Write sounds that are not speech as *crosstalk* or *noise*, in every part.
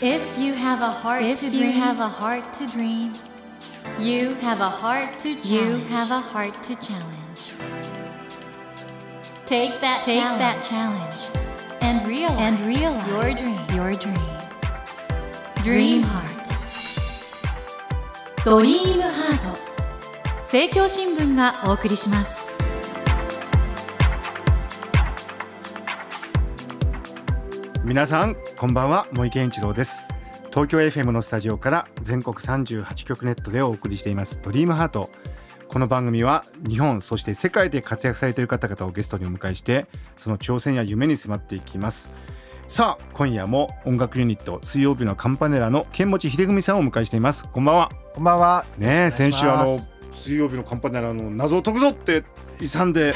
If you have a heart If to dream, you have a heart to dream, you have a heart to challenge. You have a heart to challenge. Take that Take challenge, that challenge and realize, and realize your dream. Your dream. Dream Heart. ドリームハート政教新聞がお送りします 皆さんこんばんは森健一郎です。東京 FM のスタジオから全国38局ネットでお送りしていますドリームハート。この番組は日本そして世界で活躍されている方々をゲストにお迎えしてその挑戦や夢に迫っていきます。さあ今夜も音楽ユニット水曜日のカンパネラの剣持秀文さんをお迎えしています。こんばんは。こんばんは。ね先週あの水曜日のカンパネラの謎を解くぞって勇んで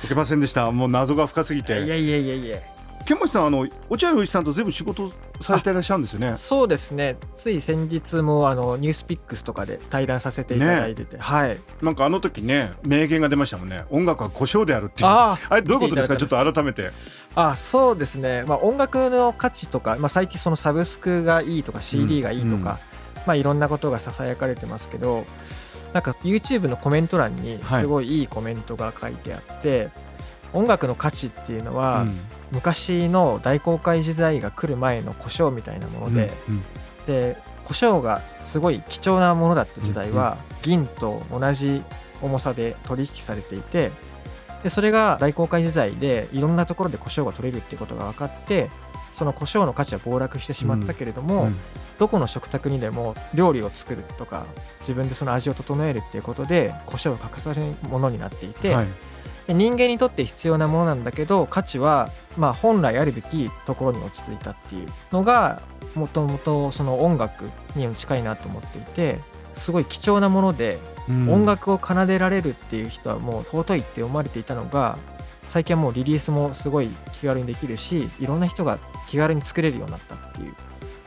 解けませんでした。もう謎が深すぎて。いやいやいやいや剣持さんあの落合陽一さんと全部仕事されていらっしゃるんですよね。そうですね。つい先日もあのニュースピックスとかで対談させていただいてて、ね、はい。なんかあの時ね名言が出ましたもんね。音楽は故障であるっていう。ああれどういうことですか？ちょっと改めて。あそうですね、まあ、音楽の価値とか、まあ、最近そのサブスクがいいとか CD がいいとか、うんうん、まあ、いろんなことがささやかれてますけどなんか YouTube のコメント欄にすごいいいコメントが書いてあって、はい、音楽の価値っていうのは、うん昔の大航海時代が来る前の胡椒みたいなもので、うんうん、で胡椒がすごい貴重なものだった時代は、銀と同じ重さで取引されていてでそれが大航海時代でいろんなところで胡椒が取れるっていうことが分かってその胡椒の価値は暴落してしまったけれども、うんうん、どこの食卓にでも料理を作るとか自分でその味を整えるっていうことで胡椒が欠かされるものになっていて、はい人間にとって必要なものなんだけど価値はまあ本来あるべきところに落ち着いたっていうのがもともとその音楽に近いなと思っていてすごい貴重なもので、音楽を奏でられるっていう人はもう尊いって思われていたのが最近はもうリリースもすごい気軽にできるしいろんな人が気軽に作れるようになったっていう。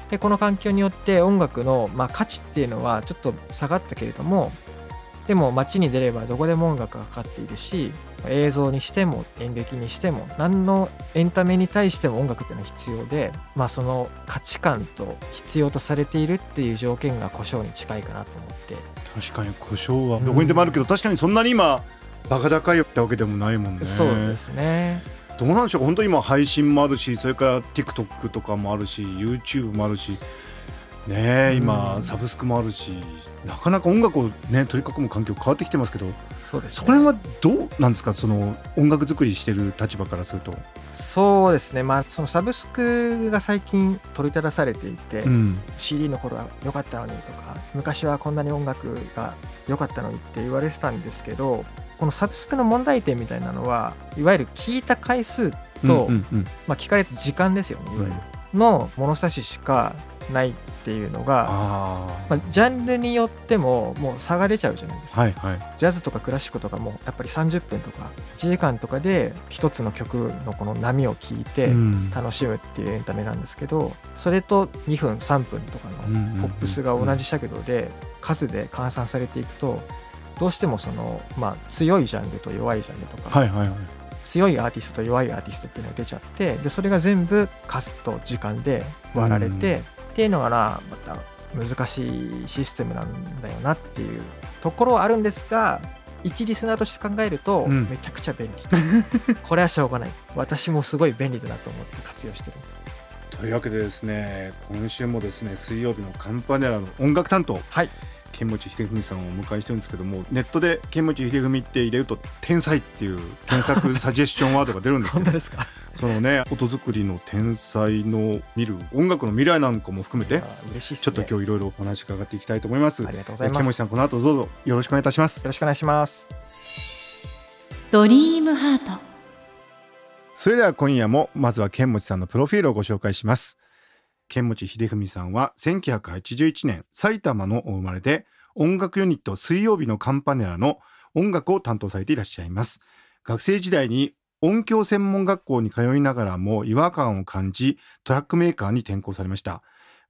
でこの環境によって音楽の、まあ、価値っていうのはちょっと下がったけれどもでも街に出ればどこでも音楽がかかっているし映像にしても演劇にしても何のエンタメに対しても音楽っていうのは必要で、まあ、その価値観と必要とされているっていう条件が故障に近いかなと思って。確かに故障はどこにでもあるけど、うん、確かにそんなに今バカ高いってわけでもないもんね。そうですね。どうなんでしょう。本当に今配信もあるしそれから TikTok とかもあるし YouTube もあるしね今、サブスクもあるしなかなか音楽を、ね、取り囲む環境変わってきてますけどそうです、ね、それはどうなんですか？その音楽作りしてる立場からすると。そうですね、まあ、そのサブスクが最近取り立たされていて、うん、CD の頃は良かったのにとか昔はこんなに音楽が良かったのにって言われてたんですけどこのサブスクの問題点みたいなのはいわゆる聞いた回数と、うんうんうん、まあ、聞かれた時間ですよね。いわゆる、の物差ししかないっていうのがまあ、ジャンルによってももう差が出ちゃうじゃないですか、はいはい、ジャズとかクラシックとかもやっぱり30分とか1時間とかで一つの曲のこの波を聴いて楽しむっていうエンタメなんですけど、それと2分3分とかのポップスが同じ尺度で数で換算されていくとどうしてもその、まあ、強いジャンルと弱いジャンルとか、はいはいはい。強いアーティストと弱いアーティストっていうのが出ちゃってでそれが全部数と時間で割られて、っていうのがなまた難しいシステムなんだよなっていうところはあるんですが一リスナーとして考えるとめちゃくちゃ便利、うん、これはしょうがない。私もすごい便利だなと思って活用してる。というわけでですね今週もですね水曜日のカンパネラの音楽担当、はい、剣持秀文さんをお迎えしてるんですけどもネットで剣持秀文って入れると天才っていう検索サジェスションワードが出るんですけど *laughs* 本当ですか？そのね音作りの天才の見る音楽の未来なんかも含めて嬉しい、ね、ちょっと今日いろいろお話伺っていきたいと思います。ありがとうございます。剣持さんこの後どうぞよろしくお願いいたします。よろしくお願いします。ドリームハート。それでは今夜もまずは剣持さんのプロフィールをご紹介します剣持秀文さんは1981年埼玉のお生まれで音楽ユニット水曜日のカンパネラの音楽を担当されていらっしゃいます。学生時代に音響専門学校に通いながらも違和感を感じ、トラックメーカーに転校されました。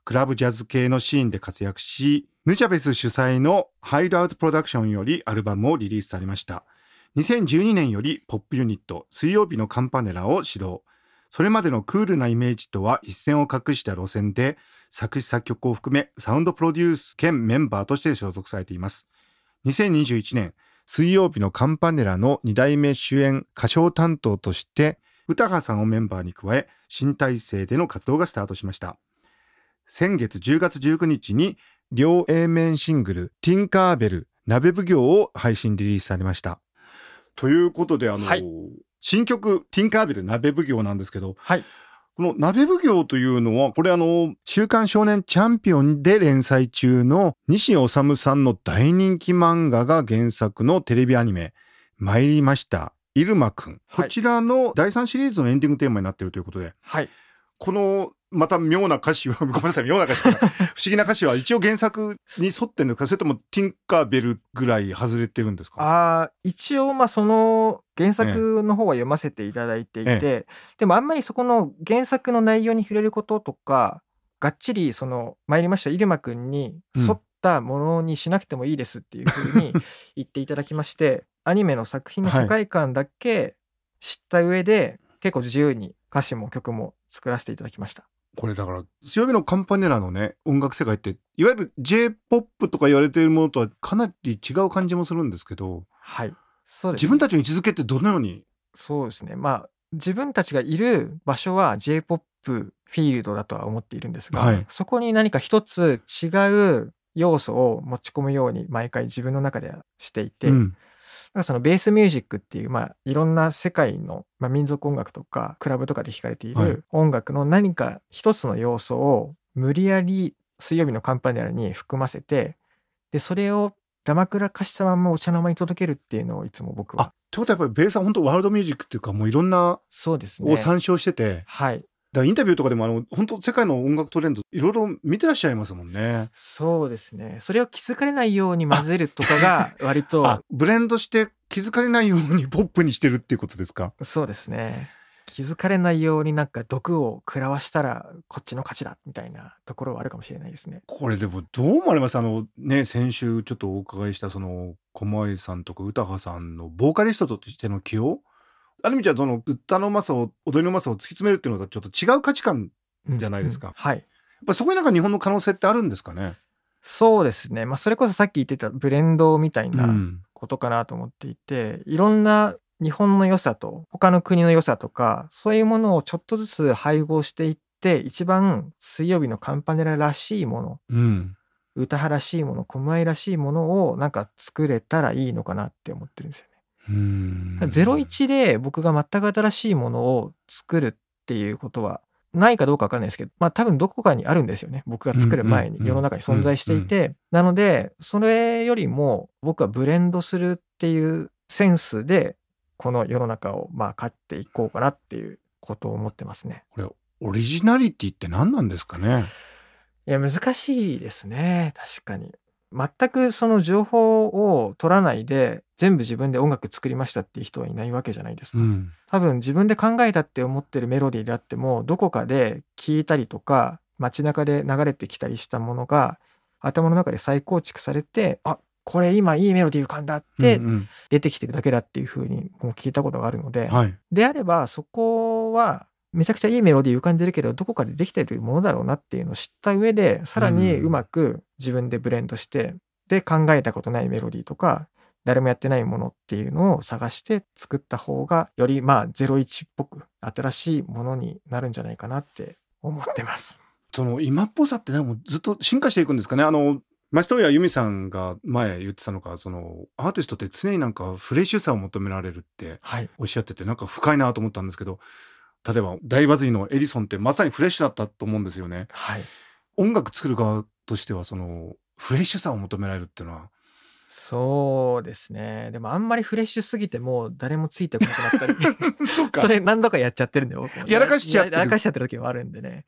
クラブジャズ系のシーンで活躍し、ヌチャベス主催のハイドアウトプロダクションよりアルバムをリリースされました。2012年よりポップユニット水曜日のカンパネラを指導。それまでのクールなイメージとは一線を画した路線で作詞作曲を含めサウンドプロデュース兼メンバーとして所属されています。2021年水曜日のカンパネラの2代目主演歌唱担当として歌羽さんをメンバーに加え新体制での活動がスタートしました。先月10月19日に両 A 面シングル「ティンカーベル鍋奉行」を配信リリースされました。ということであの、はい新曲「ティンカーベル鍋奉行」なんですけどはいこの鍋奉行というのは、これあの、週刊少年チャンピオンで連載中の西治さんの大人気漫画が原作のテレビアニメ、参りました。イルマくん。はいこちらの第3シリーズのエンディングテーマになっているということで、はいこの、また妙な歌詞は、*laughs* ごめんなさい、妙な歌詞不思議な歌詞は一応原作に沿ってるんですか？それともティンカーベルぐらい外れてるんですか？あー一応まあその原作の方は読ませていただいていて、えでもあんまりそこの原作の内容に触れることとかがっちりその参りました入間くん。に沿ったものにしなくてもいいですっていうふうに *laughs* 言っていただきまして、アニメの作品の世界観だけ知った上で、結構自由に歌詞も曲も作らせていただきました。これだから強火のカンパネラのね音楽世界っていわゆる J−POP とか言われているものとはかなり違う感じもするんですけどはい。そうです自分たちの位置づけってどのように？そうですね。まあ、自分たちがいる場所は J-POP フィールドだとは思っているんですが、はいそこに何か一つ違う要素を持ち込むように毎回自分の中ではしていて、うんなんかそのベースミュージックっていう、まあ、いろんな世界の、まあ、民族音楽とかクラブとかで弾かれていはい。る音楽の何か一つの要素を無理やり水曜日のカンパネラに含ませてでそれをダマクラ化したままお茶の間に届けるっていうのをいつも僕は。あってことはやっぱりベースは本当ワールドミュージックっていうかもういろんなそうですね。を参照してて、はいだインタビューとかでもあの本当世界の音楽トレンドいろいろ見てらっしゃいますもんね。そうですね。それを気づかれないように混ぜるとかが *laughs* 割とあ、ブレンドして気づかれないようにポップにしてるっていうことですか？そうですね。気づかれないようになんか毒を食らわしたらこっちの勝ちだみたいなところはあるかもしれないですね。これでもどう思われます？あのね先週ちょっとお伺いしたその駒井さんとか歌羽さんのボーカリストとしての起用ある意味じゃその歌のうまさを踊りのうまさを突き詰めるっていうのとはちょっと違う価値観やじゃないですかうんうんはい。っぱそこになんか日本の可能性ってあるんですかね？そうですね。まあそれこそさっき言ってたブレンドみたいなうんことかなと思っていて、いろんな日本の良さと他の国の良さとかそういうものをちょっとずつ配合していって一番水曜日のカンパネラらしいものうん歌派らしいもの、狛江らしいものをなんか作れたらいいのかなって思ってるんですようんね。01で僕が全く新しいものを作るっていうことはないかどうかわかんないですけど、まあ多分どこかにあるんですよね。僕が作る前に世の中に存在していて。なので、それよりも僕はブレンドするっていうセンスで、この世の中をまあ勝っていこうかなっていうことを思ってますね。これオリジナリティって何なんですかね？いや、難しいですね。確かに。全くその情報を取らないで、全部自分で音楽作りましたっていう人はいないわけじゃないですか。ん。多分自分で考えたって思ってるメロディーであっても、どこかで聞いたりとか、街中で流れてきたりしたものが、頭の中で再構築されて、あ、これ今いいメロディー浮かんだってうんうん。出てきてるだけだっていう風にもう聞いたことがあるので、はい。であればそこはめちゃくちゃいいメロディー浮かんでるけどどこかでできてるものだろうなっていうのを知った上でさらにうんうまく自分でブレンドしてで考えたことないメロディーとか誰もやってないものっていうのを探して作った方がよりまあ01っぽく新しいものになるんじゃないかなって思ってます。その今っぽさってねもうずっと進化していくんですかねあの松任谷由実さんが前言ってたのがそのアーティストって常になんかフレッシュさを求められるってはい。おっしゃっててなんか深いなと思ったんですけど例えば大バズりのエディソンってまさにフレッシュだったと思うんですよねはい。音楽作る側としてはそのフレッシュさを求められるっていうのはそうですね。でもあんまりフレッシュすぎてもう誰もついてこなくなったり。*laughs* それ何度かやっちゃってるんで、僕もやらかしちゃってるやらかしちゃってる時もあるんでね。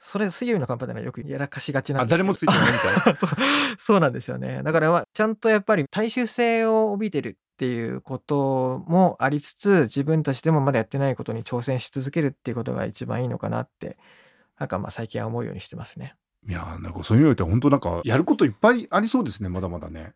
それ、水曜日のカンパネラよくやらかしがちなんあで誰もついてないみたいな *laughs* そうそうなんですよね。だから、まあ、ちゃんとやっぱり大衆性を帯びてるっていうこともありつつ、自分たちでもまだやってないことに挑戦し続けるっていうことが一番いいのかなって、なんかまあ最近は思うようにしてますね。いやーなんかそういう意味においては本当なんかやることいっぱいありそうですねまだまだね。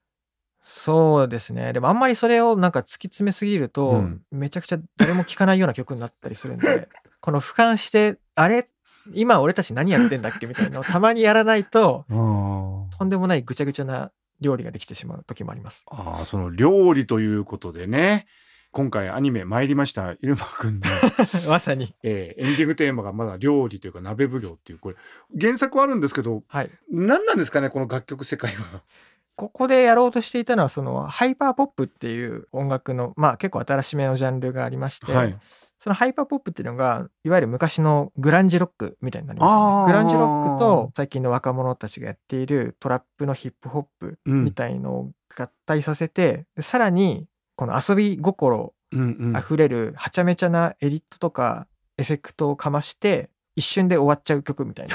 そうですね。でもあんまりそれをなんか突き詰めすぎると、うん。めちゃくちゃ誰も聴かないような曲になったりするんで、*laughs* この俯瞰してあれ？今俺たち何やってんだっけ？みたいなのをたまにやらないと *laughs* とんでもないぐちゃぐちゃな料理ができてしまう時もあります。あーその料理ということでね今回アニメ参りましたイルマくんの、*laughs* まさに。えーエンディングテーマがまだ料理というか鍋奉行っていうこれ原作はあるんですけどはい。何なんですかねこの楽曲世界は。ここでやろうとしていたのはそのハイパーポップっていう音楽のまあ結構新しめのジャンルがありまして、はい、そのハイパーポップっていうのがいわゆる昔のグランジロックみたいになりますね。グランジロックと最近の若者たちがやっているトラップのヒップホップうんみたいのを合体させて、でさらにこの遊び心うんうんあふれるはちゃめちゃなエディットとかエフェクトをかまして一瞬で終わっちゃう曲みたいな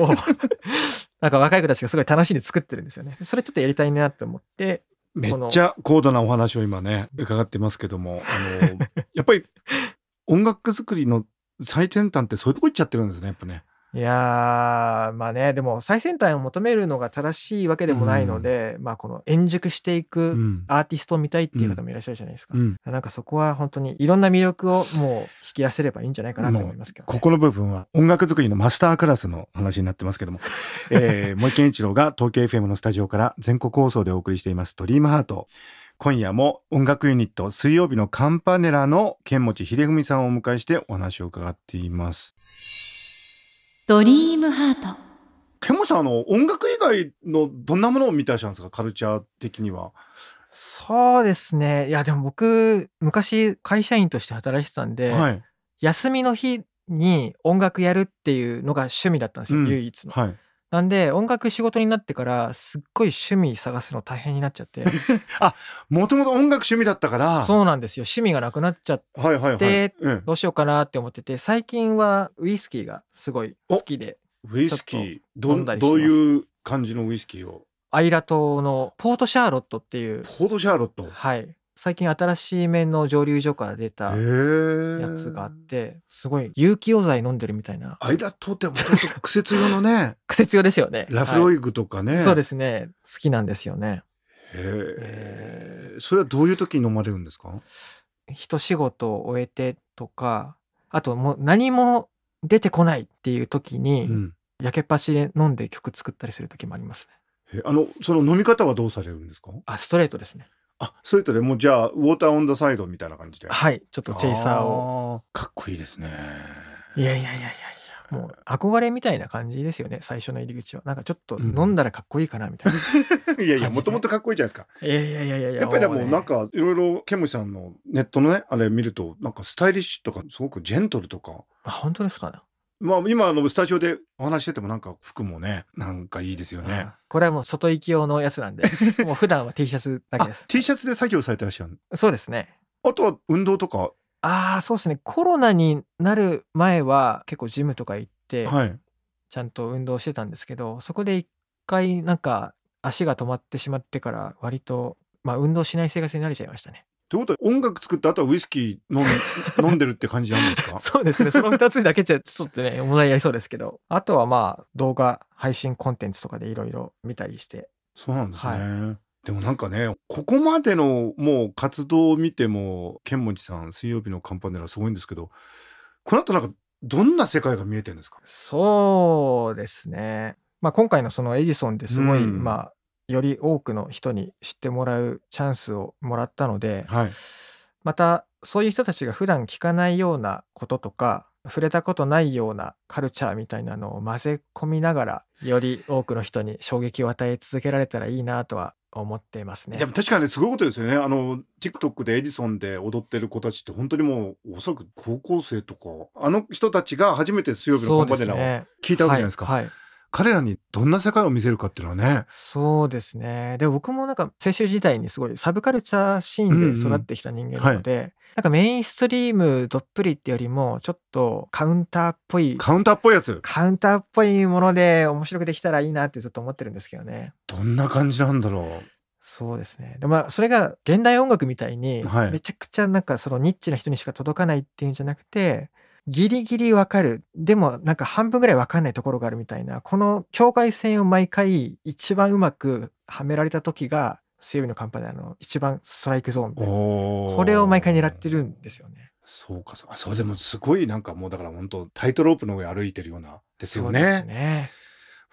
の *laughs* をなんか若い子たちがすごい楽しんで作ってるんですよね。それちょっとやりたいなと思ってめっちゃ高度なお話を今ね伺ってますけどもあの *laughs* やっぱり音楽作りの最先端ってそういうとこ行っちゃってるんですねやっぱね。いやーまあねでも最先端を求めるのが正しいわけでもないので、まあこの円熟していうくん。アーティストを見たいっていう方もいらっしゃるじゃないですか。うん、なんかそこは本当にいろんな魅力をもう引き出せればいいんじゃないかなと思いますけど、ね、ここの部分は音楽作りのマスタークラスの話になってますけども、*laughs* えー、森健一郎が東京 FM のスタジオから全国放送でお送りしています「ドリームハート今夜も音楽ユニット水曜日のカンパネラの剣持秀文さんをお迎えしてお話を伺っています。ドリームハート剣持さんあの音楽以外のどんなものを見てらっしゃるんですか？カルチャー的には。そうですねいやでも僕昔会社員として働いてたんで、はい休みの日に音楽やるっていうのが趣味だったんですよ、うん唯一の。はい。なんで音楽仕事になってからすっごい趣味探すの大変になっちゃって。もともと音楽趣味だったから。そうなんですよ。趣味がなくなっちゃってはいはいはい。でうん。どうしようかなって思ってて最近はウイスキーがすごい好きでウイスキー。どどういう感じのウイスキーを？アイラ島のポートシャーロットっていう。ポートシャーロット。はい最近新しい面の蒸留所から出た。やつがあってすごい有機溶剤飲んんでるみたいな。アイラ島ってもともと苦節用のね。*laughs* 苦節用ですよね。ラフロはいイグとかね、そうですね。好きなんですよね。へえ。それはどういう時に飲まれるんですか？一仕事を終えてとかあともう何も出てこないっていう時に、うん。やけっぱしで飲んで曲作ったりする時もありますね。へあのその飲み方はどうされるんですか？あストレートですねあそれとでもうじゃあウォーターオンダサイドみたいな感じではいちょっとチェイサーを。をかっこいいですね。いやいやいやいやいやもう憧れみたいな感じですよね最初の入り口は。なんかちょっとうん。飲んだらかっこいいかなみたいな、*laughs* いやいや感じで。もともとかっこいいじゃないですか。いやいやいやいやいややっぱりでもね。なんかいろいろケムシさんのネットのねあれ見るとなんかスタイリッシュとかすごくジェントルとか。あ本当ですかねまあ今あのスタジオでお話ししててもなんか服もねなんかいいですよね。あこれはもう外行き用のやつなんで *laughs* もう普段は T シャツだけあです。T シャツで作業されてらっしゃるそうですね。あとは運動とか？ああそうですね。コロナになる前は結構ジムとか行ってはい。ちゃんと運動してたんですけどそこで一回なんか足が止まってしまってから割とまあ運動しない生活になれちゃいましたねということは音楽作った後はウイスキー飲ん *laughs* 飲んでるって感じなんですか？そうですね。その2つだけじゃちょっとね *laughs* 問題やりそうですけど。あとはまあ動画配信コンテンツとかでいろいろ見たりして。そうなんですね、はでもなんかねここまでのもう活動を見ても剣持さん水曜日のカンパネラすごいんですけどこの後なんかどんな世界が見えてるんですか？そうですね。まあ今回のそのエジソンですごい、うん。まあより多くの人に知ってもらうチャンスをもらったので、はい。またそういう人たちが普段聞かないようなこととか触れたことないようなカルチャーみたいなのを混ぜ込みながらより多くの人に衝撃を与え続けられたらいいなとは思っていますね。で。も確かにすごいことですよね。あの TikTok でエジソンで踊ってる子たちって本当にもうおそらく高校生とかあの人たちが初めて水曜日のカンパネラをね。聞いたわけじゃないですか。はい。はい彼らにどんな世界を見せるかっていうのはねそうですね。で僕もなんか青春時代にすごいサブカルチャーシーンで育ってきた人間なので、なんかメインストリームどっぷりってよりもちょっとカウンターっぽいカウンターっぽいやつカウンターっぽいもので面白くできたらいいなってずっと思ってるんですけどね。どんな感じなんだろそうですね。でまあそれが現代音楽みたいにはいめちゃくちゃなんかそのニッチな人にしか届かないっていうんじゃなくてギリギリわかるでもなんか半分ぐらいわかんないところがあるみたいなこの境界線を毎回一番うまくはめられた時が水曜日のカンパネラの一番ストライクゾーンうでこれを毎回狙ってるんですよね。そうかそうあそれでもすごいなんかもうだから本当タイトロープの上歩いてるようなですよね。そうですね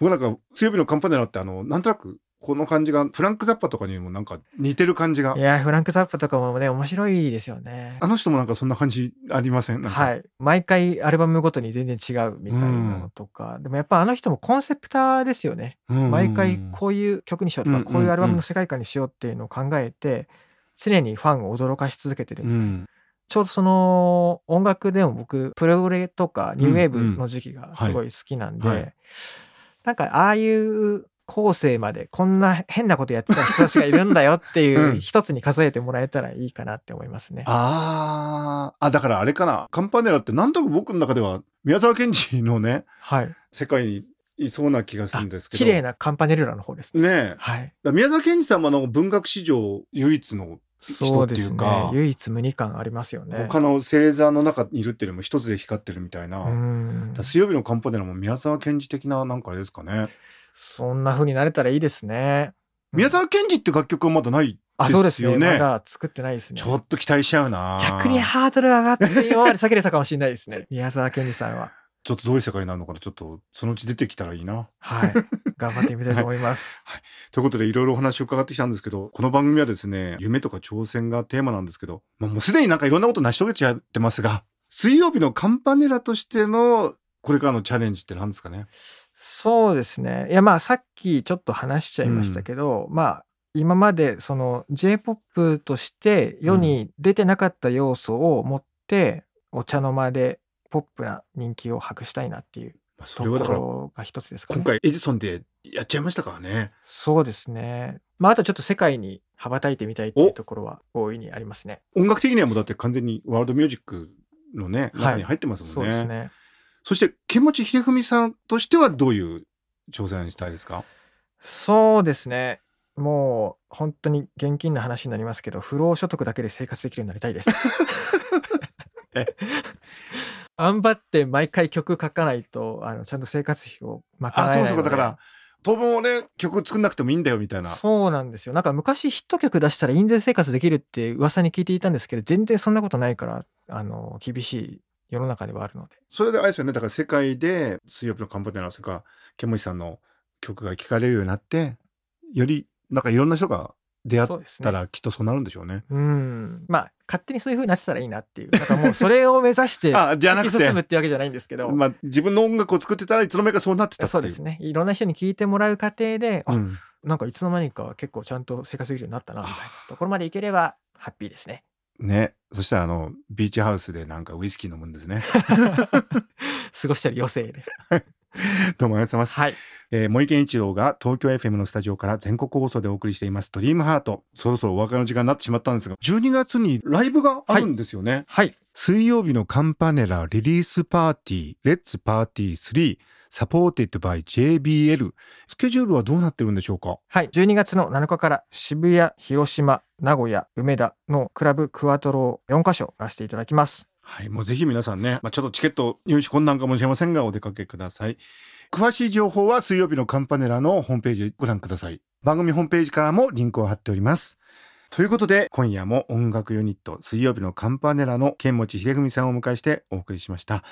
僕なんか水曜日のカンパネラってあのなんとなくこの感じがフランク・ザッパとかにもなんか似てる感じが。いやフランク・ザッパとかもね面白いですよね。あの人もなんかそんな感じありません？はい。毎回アルバムごとに全然違うみたいなのとか、でもやっぱあの人もコンセプターですよね。うん。毎回こういう曲にしようとか、うん。うんうんこういうアルバムの世界観にしようっていうのを考えて常にファンを驚かし続けてる、うん。ちょうどその音楽でも僕プログレとかニューウェーブの時期がすごい好きなんで、はいはい。なんかああいう後世までこんな変なことやってた人たちがいるんだよっていううん一つに数えてもらえたらいいかなって思いますね。あーあだからあれかなカンパネラってなんとなく僕の中では宮沢賢治のねはい。世界にいそうな気がするんですけど綺麗なカンパネルラの方ですね。ねはい。ら宮沢賢治さんはあの文学史上唯一の人ってそうですねいうか。唯一無二感ありますよね。他の星座の中にいるっていうよりも一つで光ってるみたいな。水曜日のカンパネラも宮沢賢治的ななんかあれですかねそんな風になれたらいいですね。宮沢賢治って楽曲はまだないあ、そうですよねまだ作ってないですね。ちょっと期待しちゃうな逆にハードル上がって今まで避けれたかもしれないですね。宮沢賢治さんは。ちょっとどういう世界になるのかなちょっとそのうち出てきたらいいなはい。頑張ってみたいと思います。*laughs* ということでいろいろお話を伺ってきたんですけどこの番組はですね夢とか挑戦がテーマなんですけど、まあ、もうすでになんかいろんなこと成し遂げちゃってますが水曜日のカンパネラとしてのこれからのチャレンジって何ですかね？そうですね。いやまあさっきちょっと話しちゃいましたけど、まあ今までその J-POP として世に出てなかった要素を持ってお茶の間でポップな人気を博したいなっていうところが一つですかね。今回エジソンでやっちゃいましたからねそうですね。まああとちょっと世界に羽ばたいてみたいっていうところは大いにありますね。音楽的にはもうだって完全にワールドミュージックのねはい中に入ってますそもね,、うんですね。そして剣持秀文さんとしてはどういう挑戦したいですか？そうですね。もう本当に現金な話になりますけど、不労所得だけで生活できるようになりたいです。え？*laughs* 頑張って毎回曲書かないと、あのちゃんと生活費を賄あそうえないのでそうかだから当分俺曲作んなくてもいいんだよみたいなそうなんですよ。なんか昔ヒット曲出したら印税生活できるって噂に聞いていたんですけど、全然そんなことないから、あの厳しい世の中ではあるので。それであれですよねだから世界で水曜日のカンパネラそれから剣持さんの曲が聴かれるようになってよりなんかいろんな人が出会ったらきっとそうなるんでしょうね。うん。まあ、勝手にそういう風になってたらいいなっていう。なんかもうそれを目指して *laughs* あじゃなくて突き進むってわけじゃないんですけど。まあ、自分の音楽を作ってたらいつの間にかそうなってたっていうそうですね。いろんな人に聞いてもらう過程で、あうん、なんかいつの間にか結構ちゃんと生活できるようになったな、みたいなところまでいければハッピーですね。ねそしたらあのビーチハウスでなんかウイスキー飲むんですね。*laughs* 過ごしてる余生で。*laughs* どうもありがとうございます。はい。えー、森健一郎が東京 FM のスタジオから全国放送でお送りしています「ドリームハートそろそろお別れの時間になってしまったんですが12月にライブがあるんですよね、はい。水曜日のカンパネラリリースパーティーレッツパーティー3 Supported by JBL スケジュールはどうなってるんでしょうか？はい。12月の7日から渋谷、広島、名古屋、梅田のクラブクワトロを4カ所出していただきます。はい。もうぜひ皆さんね、まあ、ちょっとチケット入手困難かもしれませんがお出かけください。詳しい情報は水曜日のカンパネラのホームページご覧ください。番組ホームページからもリンクを貼っております。ということで今夜も音楽ユニット水曜日のカンパネラの剣持秀文さんをお迎えしてお送りしました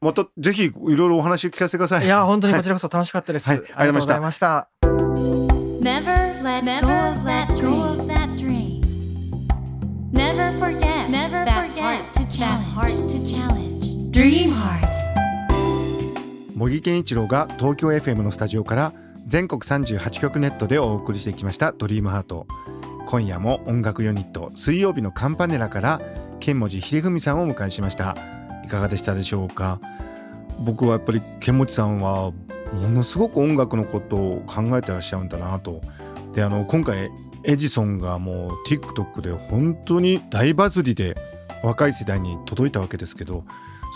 またぜひいろいろお話を聞かせてくださいいや、本当にこちらこそ楽しかったです。はいありがとうございました。Never let go of that dream. Never forget, never that forget heart to challenge. Dream heart. 茂木健一郎が東京 FM のスタジオから全国38局ネットでお送りしてきました「ドリームハート今夜も音楽ユニット水曜日のカンパネラから剣持秀文さんをお迎えしましたいかがでしたでしょうか？僕はやっぱり剣持さんはものすごく音楽のことを考えてらっしゃるんだなと。であの今回エジソンがもう TikTok で本当に大バズりで若い世代に届いたわけですけど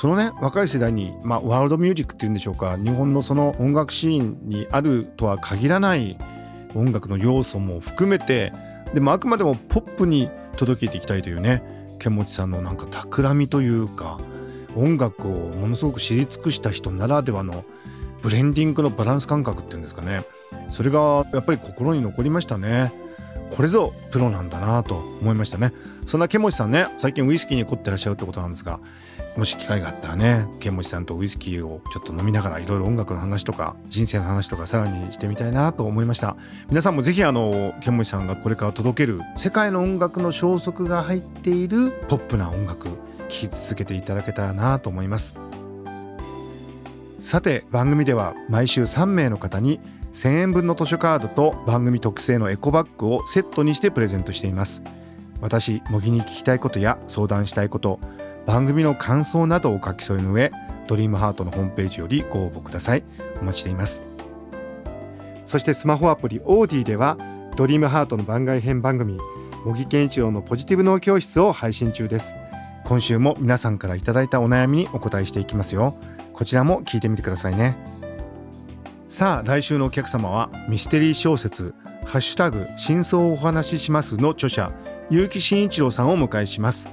そのね若い世代に、まあ、ワールドミュージックっていうんでしょうか日本のその音楽シーンにあるとは限らない音楽の要素も含めてでもあくまでもポップに届けていきたいというね剣持さんのなんか企みというか音楽をものすごく知り尽くした人ならではのブレンディングのバランス感覚っていうんですかね。それがやっぱり心に残りましたね。これぞプロなんだなと思いましたね。そんなケモチさんね最近ウイスキーに凝ってらっしゃるってことなんですがもし機会があったらねケモチさんとウイスキーをちょっと飲みながらいろいろ音楽の話とか人生の話とかさらにしてみたいなと思いました。皆さんもぜひあのケモチさんがこれから届ける世界の音楽の消息が入っているポップな音楽聴き続けていただけたらなと思います。さて番組では毎週3名の方に1000円分の図書カードと番組特製のエコバッグをセットにしてプレゼントしています。私模擬に聞きたいことや相談したいこと番組の感想などを書き添えの上ドリームハートのホームページよりご応募ください。お待ちしています。そしてスマホアプリオーディではドリームハートの番外編番組模擬健一郎のポジティブ脳教室を配信中です。今週も皆さんからいただいたお悩みにお答えしていきますよ。こちらも聞いてみてくださいね。さあ来週のお客様はミステリー小説ハッシュタグ真相をお話ししますの著者結城真一郎さんをお迎えします。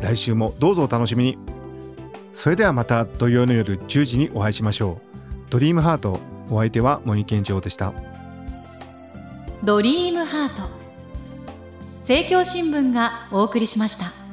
来週もどうぞお楽しみに。それではまた土曜の夜10時にお会いしましょう。ドリームハートお相手は森健一郎でした。ドリームハート。政教新聞がお送りしました。